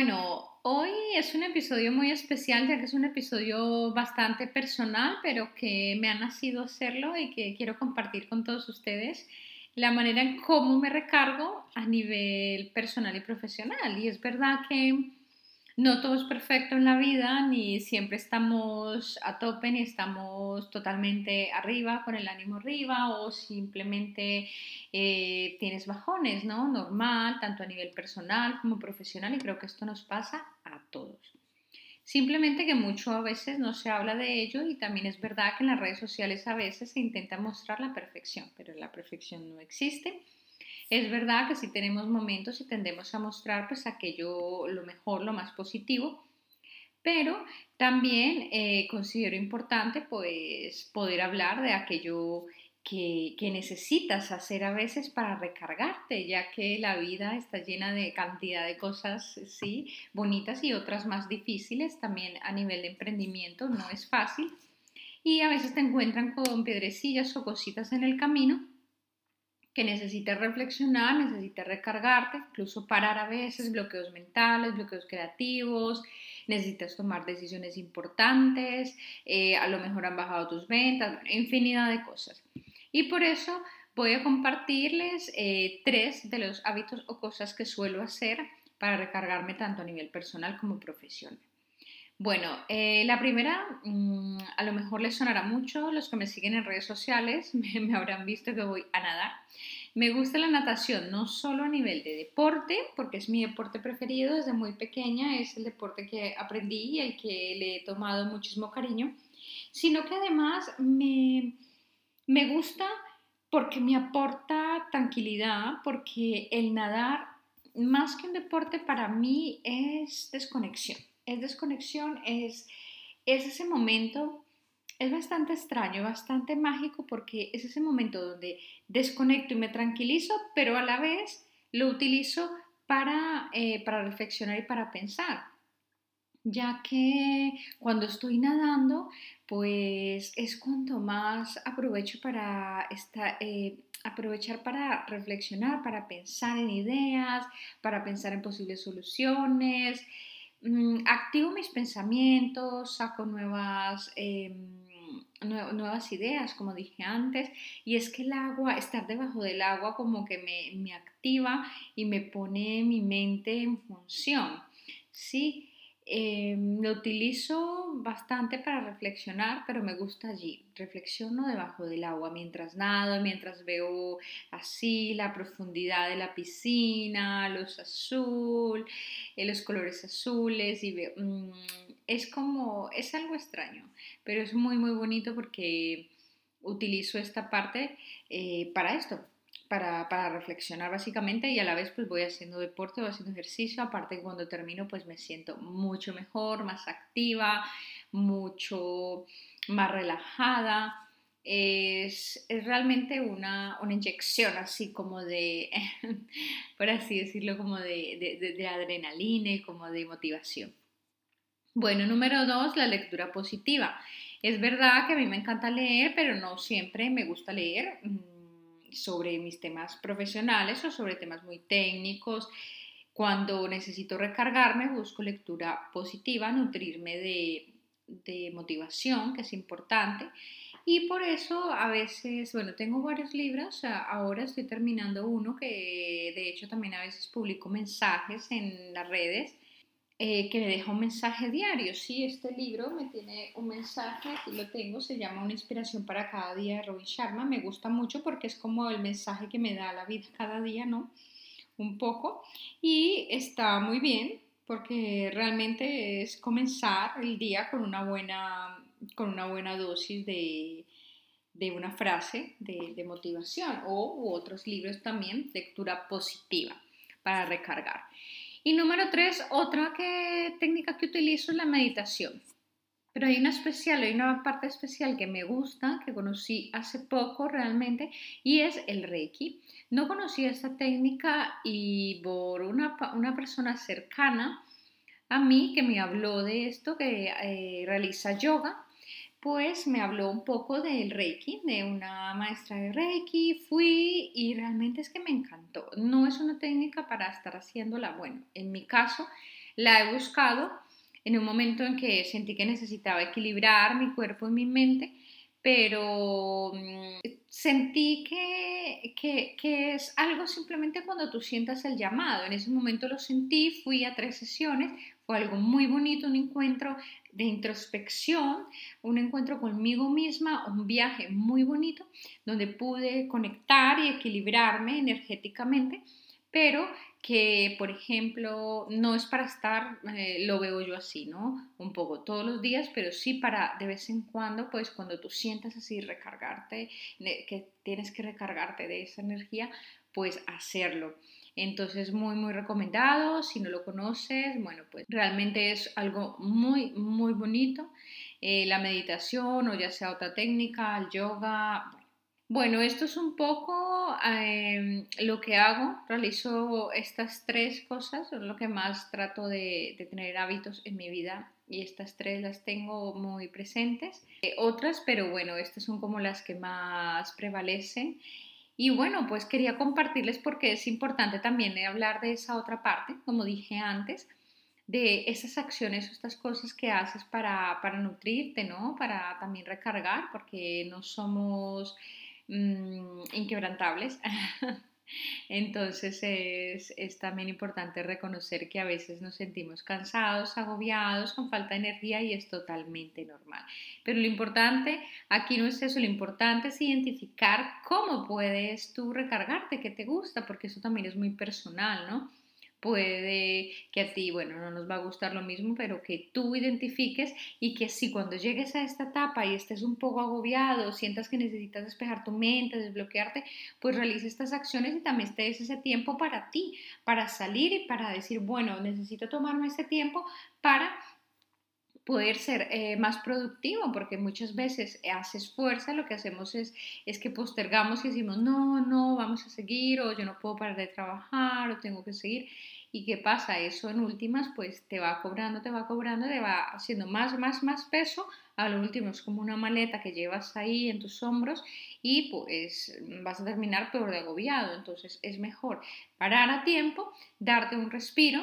Bueno, hoy es un episodio muy especial ya que es un episodio bastante personal, pero que me ha nacido hacerlo y que quiero compartir con todos ustedes la manera en cómo me recargo a nivel personal y profesional. Y es verdad que no todo es perfecto en la vida, ni siempre estamos a tope, ni estamos totalmente arriba, con el ánimo arriba, o simplemente eh, tienes bajones, ¿no? Normal, tanto a nivel personal como profesional, y creo que esto nos pasa a todos. Simplemente que mucho a veces no se habla de ello y también es verdad que en las redes sociales a veces se intenta mostrar la perfección, pero la perfección no existe es verdad que si tenemos momentos y tendemos a mostrar pues aquello lo mejor, lo más positivo, pero también eh, considero importante pues poder hablar de aquello que, necesitas hacer a veces para recargarte, ya que la vida está llena de cantidad de cosas, sí, bonitas y otras más difíciles, también a nivel de emprendimiento no es fácil. Y a veces te encuentran con piedrecillas o cositas en el camino que necesitas reflexionar, necesitas recargarte, incluso parar a veces, bloqueos mentales, bloqueos creativos, necesitas tomar decisiones importantes, eh, a lo mejor han bajado tus ventas, infinidad de cosas. Y por eso voy a compartirles eh, tres de los hábitos o cosas que suelo hacer para recargarme tanto a nivel personal como profesional. Bueno, eh, la primera, mm, a lo mejor les sonará mucho, los que me siguen en redes sociales me, habrán visto que voy a nadar. Me gusta la natación, no solo a nivel de deporte, porque es mi deporte preferido desde muy pequeña, es el deporte que aprendí y el que le he tomado muchísimo cariño, sino que además me, me gusta porque me aporta tranquilidad, porque el nadar, más que un deporte, para mí es desconexión es desconexión, es, es ese momento, es bastante extraño, bastante mágico porque es ese momento donde desconecto y me tranquilizo, pero a la vez lo utilizo para, eh, para reflexionar y para pensar. Ya que cuando estoy nadando, pues es cuando más aprovecho para eh, aprovechar para reflexionar, para pensar en ideas, para pensar en posibles soluciones, activo mis pensamientos, saco nuevas, em, nuevas ideas, como dije antes, y es que el agua, estar debajo del agua como que me, me activa y me pone mi mente en función. Sí, Em, lo utilizo bastante para reflexionar, pero me gusta allí. Reflexiono debajo del agua mientras nado, mientras veo así la profundidad de la piscina, los azul, eh, los colores azules y veo, mm, es como, es algo extraño, pero es muy muy bonito porque utilizo esta parte eh, para esto, para, para, reflexionar básicamente y a la vez pues voy haciendo deporte, voy haciendo ejercicio, aparte que cuando termino pues me siento mucho mejor, más activa, mucho más relajada. Es, es realmente una, una, inyección así como de, por así decirlo, como de, de, adrenalina y como de motivación. Bueno, número dos, la lectura positiva. Es verdad que a mí me encanta leer, pero no siempre me gusta leer mm, sobre mis temas profesionales o sobre temas muy técnicos. Cuando necesito recargarme, busco lectura positiva, nutrirme de, de motivación, que es importante. Y por eso a veces, bueno, tengo varios libros, ahora estoy terminando uno que de hecho también a veces publico mensajes en las redes eh, que me deja un mensaje diario. Sí, este libro me tiene un mensaje, aquí lo tengo, se llama Una inspiración para cada día de Robin Sharma. Me gusta mucho porque es como el mensaje que me da la vida cada día, ¿no? Un poco. Y está muy bien porque realmente es comenzar el día con una buena, con una buena dosis de, de una frase de, motivación o otros libros también, lectura positiva para recargar. Y número tres, otra que, técnica que utilizo es la meditación. Pero hay una especial, hay una parte especial que me gusta, que conocí hace poco realmente, y es el Reiki. No conocía esta técnica y por una, una persona cercana a mí que me habló de esto, que eh, realiza yoga, pues me habló un poco del Reiki, de una maestra de Reiki, fui y realmente es que me encantó. No es una técnica para estar haciéndola, bueno, en mi caso la he buscado en un momento en que sentí que necesitaba equilibrar mi cuerpo y mi mente, pero mm, sentí que, que, que, es algo simplemente cuando tú sientas el llamado. En ese momento lo sentí, fui a tres sesiones, fue algo muy bonito, un encuentro de introspección, un encuentro conmigo misma, un viaje muy bonito donde pude conectar y equilibrarme energéticamente, pero que, por ejemplo, no es para estar, eh, lo veo yo así, ¿no? Un poco todos los días, pero sí para de vez en cuando, pues cuando tú sientas así recargarte, que tienes que recargarte de esa energía, pues hacerlo. Entonces, muy, muy recomendado. Si no lo conoces, bueno, pues realmente es algo muy, muy bonito. Eh, la meditación o ya sea otra técnica, el yoga. Bueno, esto es un poco em, lo que hago. Realizo estas tres cosas, son lo que más trato de, tener hábitos en mi vida y estas tres las tengo muy presentes. Eh, otras, pero bueno, estas son como las que más prevalecen. Y bueno, pues quería compartirles porque es importante también hablar de esa otra parte, como dije antes, de esas acciones o estas cosas que haces para, para nutrirte, ¿no? Para también recargar, porque no somos mm, inquebrantables. Entonces es, también importante reconocer que a veces nos sentimos cansados, agobiados, con falta de energía y es totalmente normal. Pero lo importante aquí no es eso, lo importante es identificar cómo puedes tú recargarte, qué te gusta, porque eso también es muy personal, ¿no? Puede que a ti, bueno, no nos va a gustar lo mismo, pero que tú identifiques y que si cuando llegues a esta etapa y estés un poco agobiado, sientas que necesitas despejar tu mente, desbloquearte, pues realices estas acciones y también estés ese tiempo para ti, para salir y para decir, bueno, necesito tomarme ese tiempo para poder ser eh, más productivo, porque muchas veces haces fuerza, lo que hacemos es, es que postergamos y decimos, no, no, vamos a seguir, o yo no puedo parar de trabajar, o tengo que seguir. ¿Y qué pasa? Eso en últimas, pues te va cobrando, te va cobrando, te va haciendo más, más, más peso. A lo último es como una maleta que llevas ahí en tus hombros y pues vas a terminar peor de agobiado. Entonces es mejor parar a tiempo, darte un respiro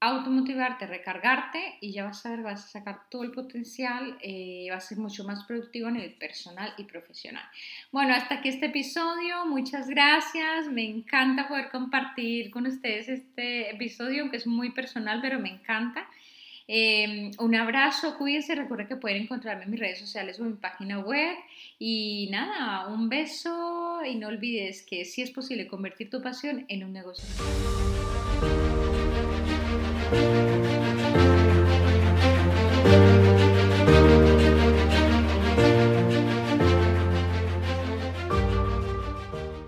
automotivarte, recargarte y ya vas a ver, vas a sacar todo el potencial, eh, vas a ser mucho más productivo a nivel personal y profesional. Bueno, hasta aquí este episodio, muchas gracias, me encanta poder compartir con ustedes este episodio, aunque es muy personal, pero me encanta. Em, un abrazo, cuídense, recuerden que pueden encontrarme en mis redes sociales o en mi página web. Y nada, un beso y no olvides que si es posible convertir tu pasión en un negocio. Thank you.